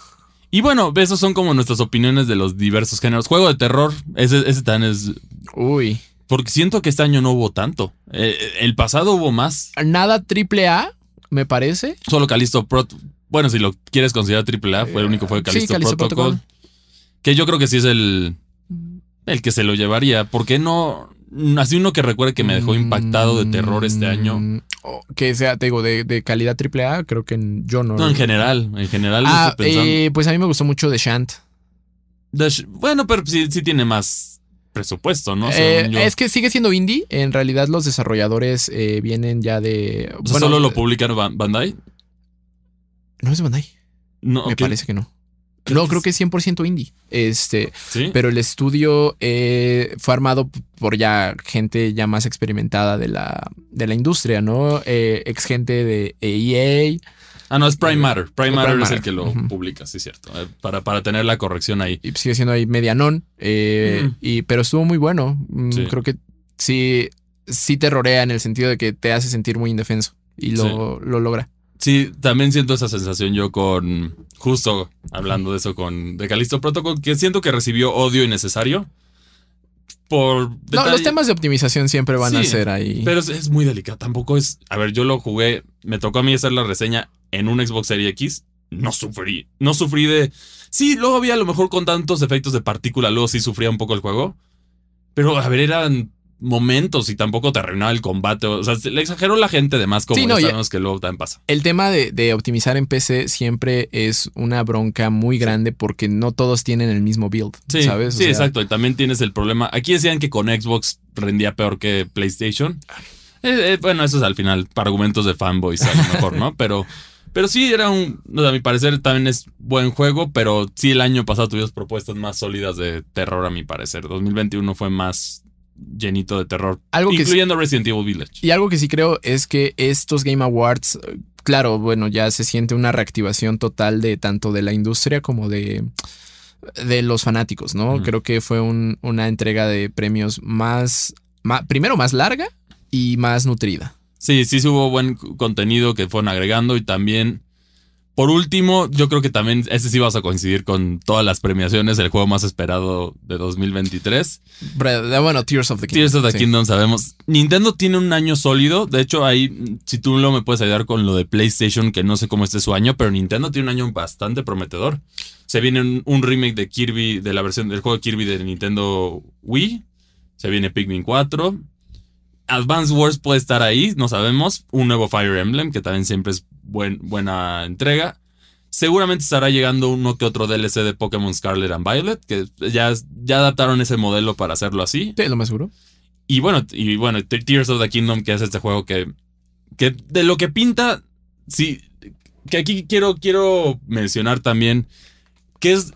Y bueno, esos son como nuestras opiniones de los diversos géneros. Juego de terror, ese, ese también es. Uy. Porque siento que este año no hubo tanto. Eh, el pasado hubo más. Nada triple A, me parece. Solo Calisto Pro. Bueno, si lo quieres considerar triple A, fue el único fue Calisto, sí, Protocol, Que yo creo que sí es el, el que se lo llevaría. ¿Por qué no? Así uno que recuerde que me dejó impactado de terror este año. Mm, O que sea, te digo, de, de calidad AAA, creo que yo no. No, en general, en general. Ah, estoy pensando. eh, pues a mí me gustó mucho The Shant. Bueno, pero sí, sí tiene más presupuesto, ¿no? Eh, es que sigue siendo indie. En realidad, los desarrolladores eh, vienen ya de. O sea, ¿Solo lo publican Ban- Bandai? No es Bandai. No, Me parece que no. No, creo que es 100% indie. Este, Sí. pero el estudio eh, fue armado por ya gente ya más experimentada de la, de la industria, ¿no? Ex gente de EA. Ah, no, es Prime Matter. Prime Matter es el que lo publica, sí, cierto. Eh, Para, para tener la corrección ahí. Y sigue siendo ahí medianón. eh, Mm. y, pero estuvo muy bueno. Mm, Sí. Creo que sí, sí terrorea en el sentido de que te hace sentir muy indefenso. Y lo, lo logra. Sí, también siento esa sensación yo con. Justo hablando de eso con The Callisto Protocol, que siento que recibió odio innecesario. Por. No, los temas de optimización siempre van a ser ahí. Pero es, es muy delicado. Tampoco es. A ver, yo lo jugué. Me tocó a mí hacer la reseña en un Xbox Series X. No sufrí. No sufrí de. Sí, luego había a lo mejor con tantos efectos de partícula, luego sí sufría un poco el juego. Pero, a ver, eran momentos y tampoco te arruinaba el combate. O sea, se le exageró la gente de más como Sí, no, sabemos que luego también pasa. El tema de, de optimizar en PC siempre es una bronca muy grande porque no todos tienen el mismo build, Sí, ¿sabes? O sí, sea, exacto. Y también tienes el problema. Aquí decían que con Xbox rendía peor que PlayStation. Eh, eh, bueno, eso es al final, para argumentos de fanboys a lo mejor, ¿no? (laughs) Pero, pero sí, era un. a mi parecer también es buen juego, pero sí el año pasado tuvimos propuestas más sólidas de terror, a mi parecer. 2021 fue más llenito de terror. Algo que incluyendo Resident Evil Village. Y algo que sí creo es que estos Game Awards, claro, bueno, ya se siente una reactivación total de tanto de la industria como de, de los fanáticos, ¿no? Creo que fue un- una entrega de premios más, ma- primero más larga y más nutrida. Sí, sí, hubo buen contenido que fueron agregando y también. Por último, yo creo que también este sí vas a coincidir con todas las premiaciones, el juego más esperado de 2023. Bre- Bueno, Tears of the Kingdom. Tears of the sí. Kingdom sabemos. Nintendo tiene un año sólido. De hecho, ahí, si tú lo me puedes ayudar con lo de PlayStation, que no sé cómo esté su año, pero Nintendo tiene un año bastante prometedor. Se viene un, un remake de Kirby, de la versión del juego de Kirby de Nintendo Wii. Se viene Pikmin 4. Advance Wars puede estar ahí, no sabemos. Un nuevo Fire Emblem, que también siempre es buen- buena entrega. Seguramente estará llegando uno que otro DLC de Pokémon Scarlet and Violet, que ya, ya adaptaron ese modelo para hacerlo así. Sí, lo más seguro. Y bueno, y bueno, Te- Tears of the Kingdom, que es este juego que, que de lo que pinta, sí, que aquí quiero, quiero mencionar también, que es,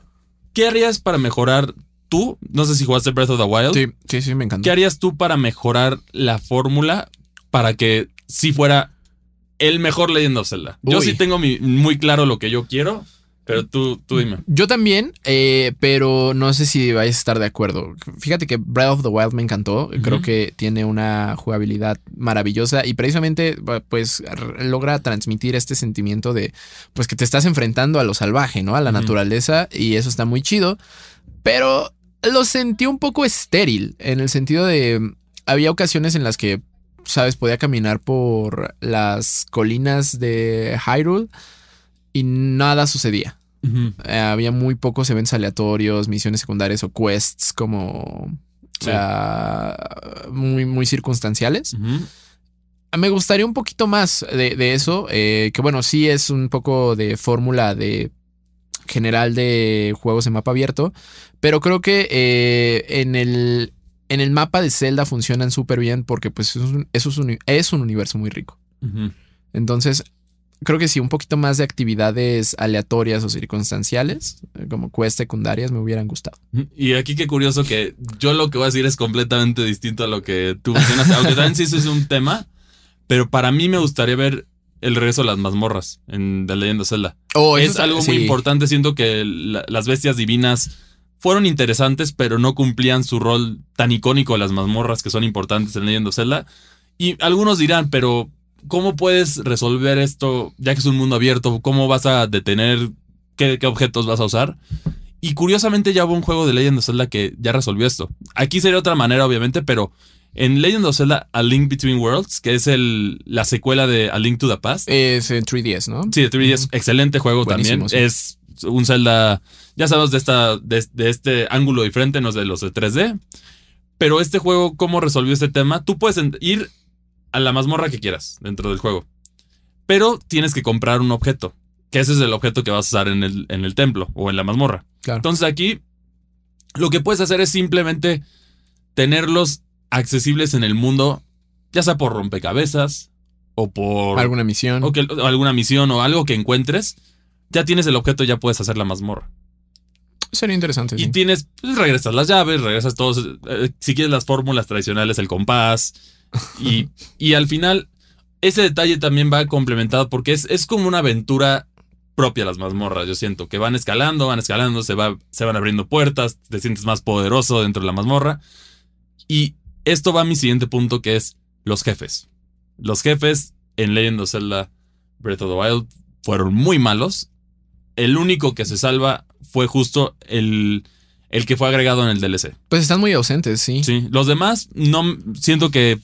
¿qué harías para mejorar tú? No sé si jugaste Breath of the Wild. Sí, sí, sí, me encantó. ¿Qué harías tú para mejorar la fórmula para que sí fuera el mejor Legend of Zelda? Yo sí tengo mi- muy claro lo que yo quiero, pero tú, tú dime. Yo también, eh, pero no sé si vais a estar de acuerdo. Fíjate que Breath of the Wild me encantó. Creo que tiene una jugabilidad maravillosa y precisamente pues r- logra transmitir este sentimiento de pues que te estás enfrentando a lo salvaje, ¿no? A la naturaleza y eso está muy chido. Pero lo sentí un poco estéril en el sentido de había ocasiones en las que sabes podía caminar por las colinas de Hyrule y nada sucedía. Eh, había muy pocos eventos aleatorios, misiones secundarias o quests como Sí. ah, muy, muy circunstanciales. Ujú. Me gustaría un poquito más de, de eso, eh, que bueno, sí es un poco de fórmula de general de juegos en mapa abierto, pero creo que eh, en el en el mapa de Zelda funcionan súper bien porque pues es un, eso es un, es un universo muy rico. Entonces, creo que sí, un poquito más de actividades aleatorias o circunstanciales, eh, como quests secundarias, me hubieran gustado. Y aquí qué curioso que yo lo que voy a decir es completamente distinto a lo que tú mencionaste, aunque también sí eso es un tema, pero para mí me gustaría ver el regreso de las mazmorras en The Legend of Zelda. Oh, es algo muy importante, siento que la- las bestias divinas fueron interesantes, pero no cumplían su rol tan icónico de las mazmorras que son importantes en Legend of Zelda. Y algunos dirán, pero ¿cómo puedes resolver esto ya que es un mundo abierto? ¿Cómo vas a detener qué, qué objetos vas a usar? Y curiosamente ya hubo un juego de Legend of Zelda que ya resolvió esto. Aquí sería otra manera, obviamente, pero en Legend of Zelda A Link Between Worlds, que es el, la secuela de A Link to the Past, Es en 3DS, ¿no? Sí, de 3DS, excelente juego Buenísimo, también. sí. Es un Zelda, ya sabemos, de, esta, de, de este ángulo diferente, no es de los de 3D. Pero este juego, ¿cómo resolvió este tema? Tú puedes ir a la mazmorra que quieras dentro del juego. Pero tienes que comprar un objeto. Que ese es el objeto que vas a usar en el, en el templo o en la mazmorra. Claro. Entonces aquí lo que puedes hacer es simplemente tenerlos accesibles en el mundo, ya sea por rompecabezas o por alguna misión. o que- o alguna misión o algo que encuentres. Ya tienes el objeto, ya puedes hacer la mazmorra. Sería interesante. Y sí. tienes, pues, regresas las llaves, regresas todos, eh, si quieres las fórmulas tradicionales, el compás. Y, (laughs) y al final, ese detalle también va complementado porque es, es como una aventura propia las mazmorras, yo siento, que van escalando, van escalando, se, va, se van abriendo puertas, te sientes más poderoso dentro de la mazmorra. Y esto va a mi siguiente punto, que es los jefes. Los jefes en Legend of Zelda Breath of the Wild fueron muy malos. El único que se salva fue justo el, el que fue agregado en el DLC. Pues están muy ausentes, sí. Sí, los demás no siento que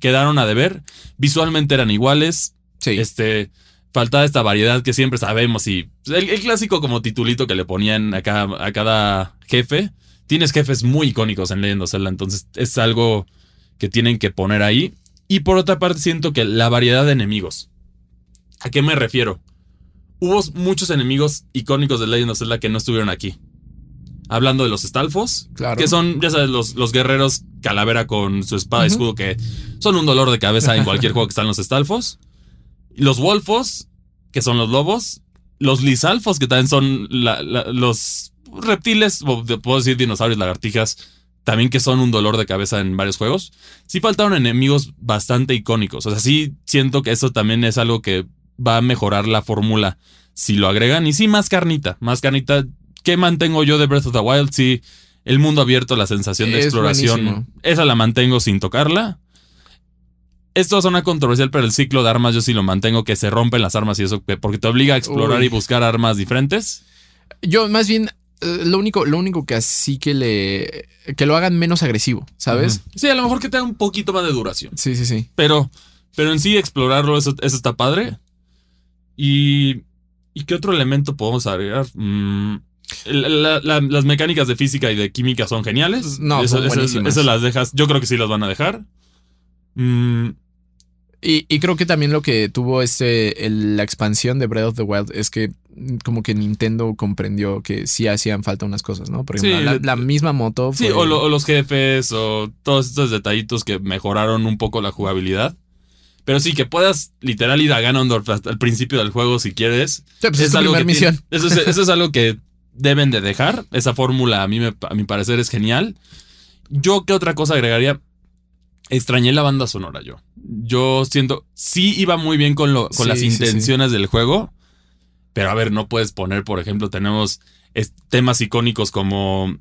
quedaron a deber. Visualmente eran iguales. Sí. Este, faltaba esta variedad que siempre sabemos y el, el clásico como titulito que le ponían a cada, a cada jefe. Tienes jefes muy icónicos en Legend of Zelda, entonces es algo que tienen que poner ahí. Y por otra parte siento que la variedad de enemigos. ¿A qué me refiero? Hubo muchos enemigos icónicos de Legend of Zelda que no estuvieron aquí. Hablando de los Stalfos, Claro. que son, ya sabes, los, los guerreros calavera con su espada y escudo que son un dolor de cabeza en cualquier (laughs) juego que están los Stalfos. Los Wolfos, que son los lobos. Los Lisalfos, que también son la- la- los reptiles, o puedo decir dinosaurios, lagartijas, también que son un dolor de cabeza en varios juegos. Sí faltaron enemigos bastante icónicos. O sea, sí siento que eso también es algo que va a mejorar la fórmula si lo agregan. Y sí, más carnita. Más carnita. ¿Qué mantengo yo de Breath of the Wild? Sí, el mundo abierto, la sensación de Es exploración. buenísimo. Esa la mantengo sin tocarla. Esto va a sonar controversial, pero el ciclo de armas yo sí lo mantengo, que se rompen las armas y eso, que- porque te obliga a explorar Uy. y buscar armas diferentes. Yo, más bien, eh, lo único, lo único que así que le. que lo hagan menos agresivo, ¿sabes? Sí, a lo mejor que tenga un poquito más de duración. Sí, sí, sí. Pero, pero en sí explorarlo, eso, eso está padre. Y, ¿y qué otro elemento podemos agregar? Mm, la- la- las mecánicas de física y de química son geniales. No, eso, son eso- buenísimas. eso las dejas. Yo creo que sí las van a dejar. Mm, Y, y creo que también lo que tuvo este, el- la expansión de Breath of the Wild es que como que Nintendo comprendió que sí hacían falta unas cosas, ¿no? Por ejemplo, Sí, la, misma moto. sí, o, lo- o los jefes, o todos estos detallitos que mejoraron un poco la jugabilidad. Pero sí, que puedas literal ir a Ganondorf hasta el principio del juego si quieres. Sí, pues es, algo que tiene- misión. eso, es, eso es (laughs) algo que deben de dejar. Esa fórmula a mí me- a mi parecer es genial. Yo qué otra cosa agregaría. Extrañé la banda sonora yo. Yo siento, sí iba muy bien con, lo, con Sí, las sí. intenciones del juego. Pero a ver, no puedes poner, por ejemplo, tenemos temas icónicos como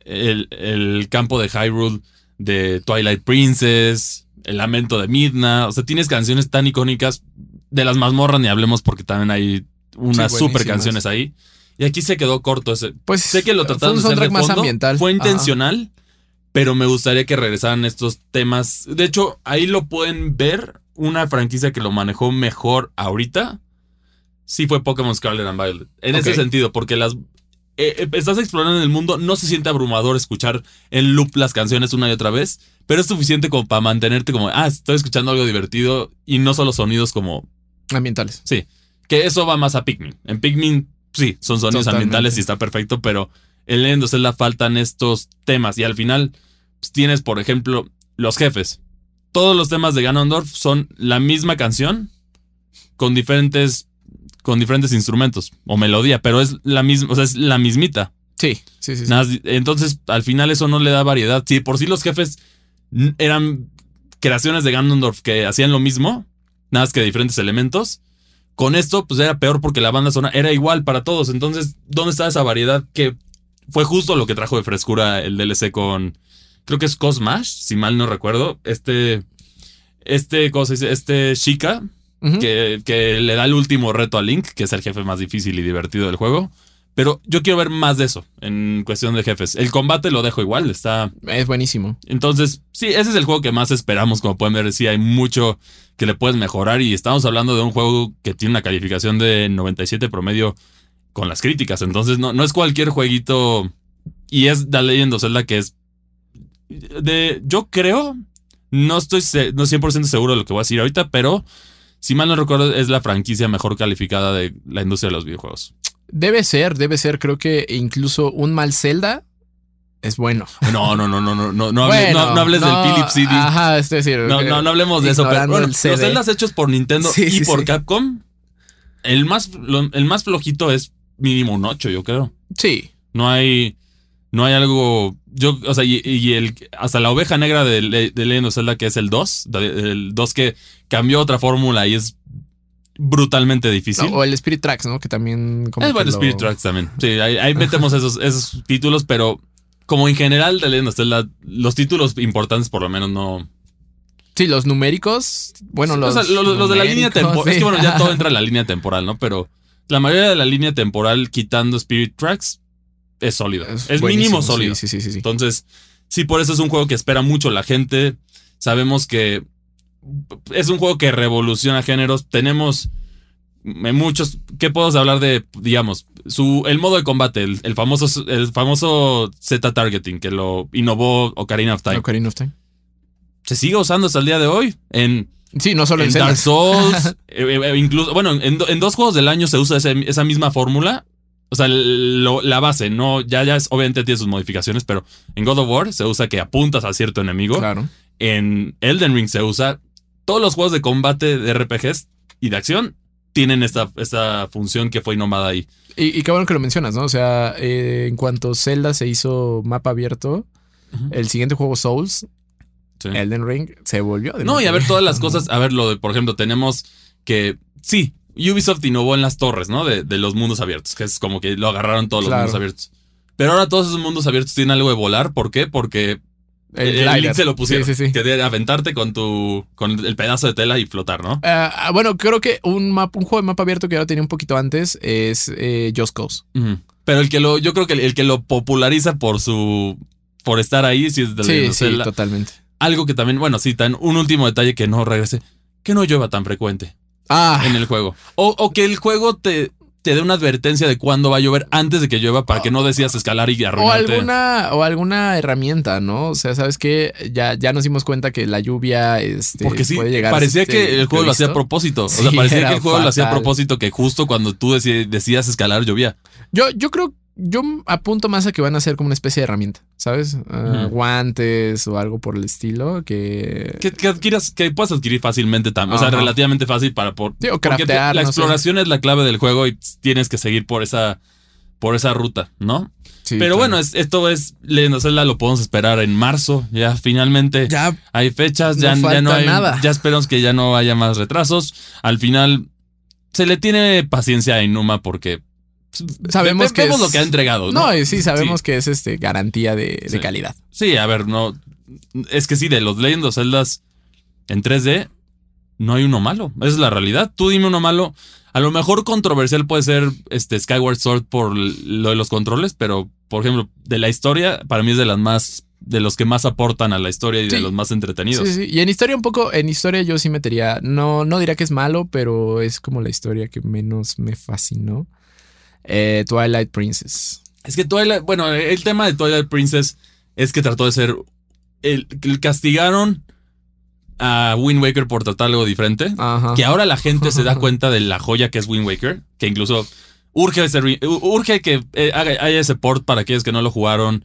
el, el campo de Hyrule de Twilight Princess, el lamento de Midna. O sea, tienes canciones tan icónicas de las mazmorras, ni hablemos porque también hay unas Sí, super canciones ahí. Y aquí se quedó corto ese. Pues Sé que lo fue trataron un de hacer de soundtrack más fondo, ambiental. Fue Ajá. intencional, pero me gustaría que regresaran estos temas. De hecho, ahí lo pueden ver. Una franquicia que lo manejó mejor ahorita. Sí fue Pokémon Scarlet and Violet. En ese sentido, porque las. Eh, eh, estás explorando el mundo, no se siente abrumador escuchar en loop las canciones una y otra vez, pero es suficiente como para mantenerte como, ah, estoy escuchando algo divertido y no solo sonidos como Ambientales. Sí, que eso va más a Pikmin. En Pikmin, sí, son sonidos Totalmente. ambientales y está perfecto, pero en Legend of Zelda faltan estos temas. Y al final pues, tienes, por ejemplo, los jefes. Todos los temas de Ganondorf son la misma canción con diferentes, con diferentes instrumentos o melodía, pero es la misma, o sea, es la mismita. Sí, sí, sí. entonces, al final eso no le da variedad. Si por sí los jefes eran creaciones de Ganondorf que hacían lo mismo, nada más que de diferentes elementos. Con esto, pues era peor porque la banda sonora era igual para todos. Entonces, ¿dónde está esa variedad? Que fue justo lo que trajo de frescura el DLC con. Creo que es Cosmash, si mal no recuerdo. Este. Este, ¿cómo se dice? Este Que, que le da el último reto a Link, que es el jefe más difícil y divertido del juego. Pero yo quiero ver más de eso en cuestión de jefes. El combate lo dejo igual, está. Es buenísimo. Entonces, sí, ese es el juego que más esperamos. Como pueden ver, sí, hay mucho que le puedes mejorar. Y estamos hablando de un juego que tiene una calificación de 97 promedio con las críticas. Entonces, no, no es cualquier jueguito. Y es The Legend of Zelda que es. De, yo creo. No estoy no 100% seguro de lo que voy a decir ahorita, pero si mal no recuerdo, es la franquicia mejor calificada de la industria de los videojuegos. Debe ser, debe ser. Creo que incluso un mal Zelda es bueno. No, no, no, no, no, no, no, hable- Bueno, no- no hables no, del Philips CD. Ajá, es decir. No, no, no hablemos de eso. Pero bueno, los. Zeldas hechos por Nintendo Sí, y sí, por sí. Capcom, el más, lo- el más flojito es mínimo un 8, yo creo. Sí. No hay. No hay algo. Yo, o sea, y, y el, hasta la oveja negra de, de Legend of Zelda, que es el 2, de- el 2 que cambió otra fórmula y es brutalmente difícil. No, o el Spirit Tracks, ¿no? Que también. como es bueno, lo- Spirit Tracks también. Sí, ahí, ahí metemos esos, esos títulos, pero como en general de Legend of Zelda, los títulos importantes por lo menos no. Sí, los numéricos. Bueno, Sí, los. o sea, los de la línea temporal. Es que bueno, ya todo entra en la línea temporal, ¿no? Pero la mayoría de la línea temporal, quitando Spirit Tracks, es sólido. Es, mínimo sólido. Sí, sí, sí, sí. Entonces, sí, por eso es un juego que espera mucho la gente. Sabemos que es un juego que revoluciona géneros. Tenemos eh, muchos. ¿Qué podemos hablar de, digamos, su, el modo de combate, el, el famoso, el famoso Z targeting que lo innovó Ocarina of Time? Ocarina of Time. Se sigue usando hasta el día de hoy en Sí, no solo en, en. Dark Souls, (laughs) eh, eh, incluso, bueno, en, en dos juegos del año se usa ese- esa misma fórmula. O sea, lo- la base, no, ya, ya es, obviamente tiene sus modificaciones, pero en God of War se usa que apuntas a cierto enemigo. Claro. En Elden Ring se usa. Todos los juegos de combate de RPGs y de acción tienen esta, esta función que fue innomada ahí. Y, y qué bueno que lo mencionas, ¿no? O sea, eh, en cuanto Zelda se hizo mapa abierto, el siguiente juego Souls, Sí. Elden Ring, se volvió. de No, y a ver todas las (laughs) cosas. A ver, lo de, por ejemplo, tenemos que. Sí, Ubisoft innovó en las torres, ¿no? De, de los mundos abiertos, que es como que lo agarraron todos Claro. los mundos abiertos. Pero ahora todos esos mundos abiertos tienen algo de volar. ¿Por qué? Porque el, link se lo pusieron. Sí, sí, sí. Que de aventarte con tu. con el pedazo de tela y flotar, ¿no? Ah, bueno, creo que un, mapa, un juego de mapa abierto que ahora tenía un poquito antes es eh, Just Cause. Pero el que lo. Yo creo que el, el que lo populariza por su. por estar ahí, sí es de Sí, sí, totalmente. Algo que también, bueno, sí, tan, un último detalle que no regrese. Que no llueva tan frecuente. Ah, en el juego. O, o que el juego te, te dé una advertencia de cuándo va a llover antes de que llueva para que no decidas escalar y o arruinarte. alguna, o alguna herramienta, ¿no? O sea, ¿sabes qué? Ya, ya nos dimos cuenta que la lluvia este, Porque sí, puede llegar parecía este, que el juego lo hacía a propósito. O sea, parecía que el juego lo hacía a propósito que justo cuando tú decías escalar llovía. Yo, yo creo, yo apunto más a que van a ser como una especie de herramienta, ¿sabes? Ah. Guantes o algo por el estilo que... Que, que adquieras, que puedas adquirir fácilmente también. O sea, relativamente fácil para por. Sí, o craftear, la no sé. exploración es la clave del juego y tienes que seguir por esa. por esa ruta, ¿no? Sí, Pero claro. bueno, es- esto es Legend of Zelda, lo podemos esperar en marzo. Ya finalmente. ya Hay fechas, No ya, no hay nada. Ya esperamos que ya no haya más retrasos. Al final, se le tiene paciencia a Inuma porque Sabemos ve- que vemos es- lo que ha entregado. No, No, sí, sabemos que es este garantía de, de calidad. Sí, a ver, no. Es que sí, de los Legend of Zeldas en 3D, no hay uno malo. Esa es la realidad. Tú dime uno malo. A lo mejor controversial puede ser este Skyward Sword por lo de los controles, pero por ejemplo, de la historia, para mí es de las más. de los que más aportan a la historia y de los más entretenidos. Sí, sí. Y en historia un poco, en historia yo sí metería, no, no diría que es malo, pero es como la historia que menos me fascinó. Eh, Twilight Princess. Es que Twilight, bueno, el tema de Twilight Princess es que trató de ser. El, el castigaron a Wind Waker por tratar algo diferente. Ajá. Que ahora la gente se da (laughs) cuenta de la joya que es Wind Waker. Que incluso urge, ese urge que eh, haya ese port para aquellos que no lo jugaron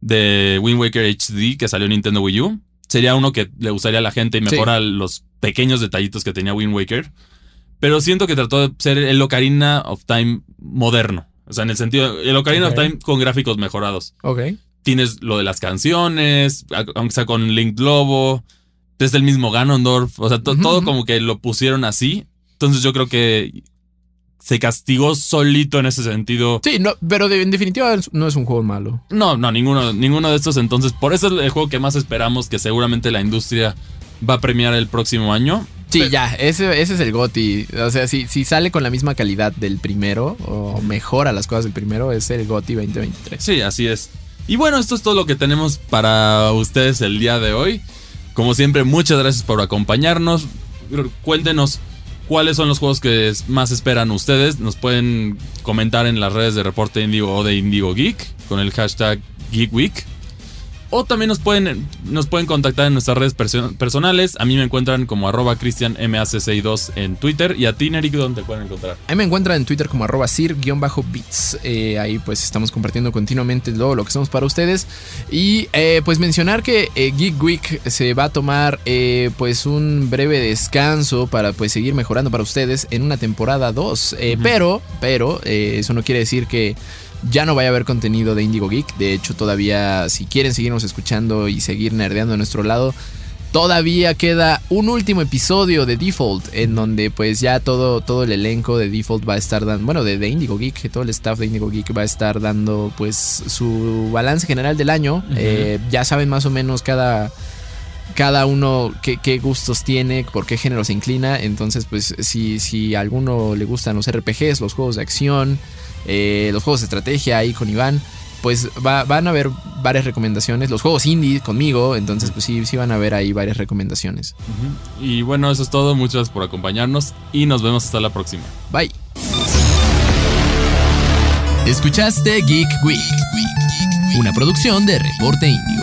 de Wind Waker HD que salió en Nintendo Wii U. Sería uno que le gustaría a la gente y Sí. mejora los pequeños detallitos que tenía Wind Waker. Pero siento que trató de ser el Ocarina of Time moderno. O sea, en el sentido, el Ocarina of Time con gráficos mejorados. Ok. Tienes lo de las canciones, aunque sea con Link Globo. Es el mismo Ganondorf. O sea, to- todo como que lo pusieron así. Entonces yo creo que se castigó solito en ese sentido. Sí, no, pero de- en definitiva no es un juego malo. No, no, ninguno, ninguno de estos. Entonces, por eso es el juego que más esperamos que seguramente la industria va a premiar el próximo año. Sí, Pero- ya, ese, ese es el GOTI. O sea, si, si sale con la misma calidad del primero o mejora las cosas del primero, es el GOTI 2023. Sí, así es. Y bueno, esto es todo lo que tenemos para ustedes el día de hoy. Como siempre, muchas gracias por acompañarnos. Cuéntenos cuáles son los juegos que más esperan ustedes. Nos pueden comentar en las redes de Reporte Indigo o de Indigo Geek con el hashtag Geek Week. O también nos pueden, nos pueden contactar en nuestras redes personales. A mí me encuentran como arroba cristianmac62 en Twitter. Y a ti, Eric, ¿dónde te pueden encontrar? Ahí me encuentran en Twitter como arroba sir-bits. Eh, ahí pues estamos compartiendo continuamente todo lo que hacemos para ustedes. Y eh, pues mencionar que eh, Geek Week se va a tomar pues un breve descanso para pues seguir mejorando para ustedes en una temporada 2. Pero, pero, eso no quiere decir que ya no vaya a haber contenido de Indigo Geek. De hecho, todavía, si quieren seguirnos escuchando y seguir nerdeando a nuestro lado, todavía queda un último episodio de Default, en donde pues ya todo, todo el elenco de Default va a estar dando, bueno, de, Indigo Geek, todo el staff de Indigo Geek va a estar dando pues su balance general del año. Eh, ya saben más o menos cada cada uno qué, qué, gustos tiene, por qué género se inclina. Entonces, pues, si, si a alguno le gustan los RPGs, los juegos de acción, eh, los juegos de estrategia ahí con Iván, pues van a haber varias recomendaciones. Los juegos indie conmigo, entonces pues sí, sí van a haber ahí varias recomendaciones. Y bueno, eso es todo. Muchas gracias por acompañarnos y nos vemos hasta la próxima. Bye. Escuchaste Geek Week, una producción de Reporte Indio.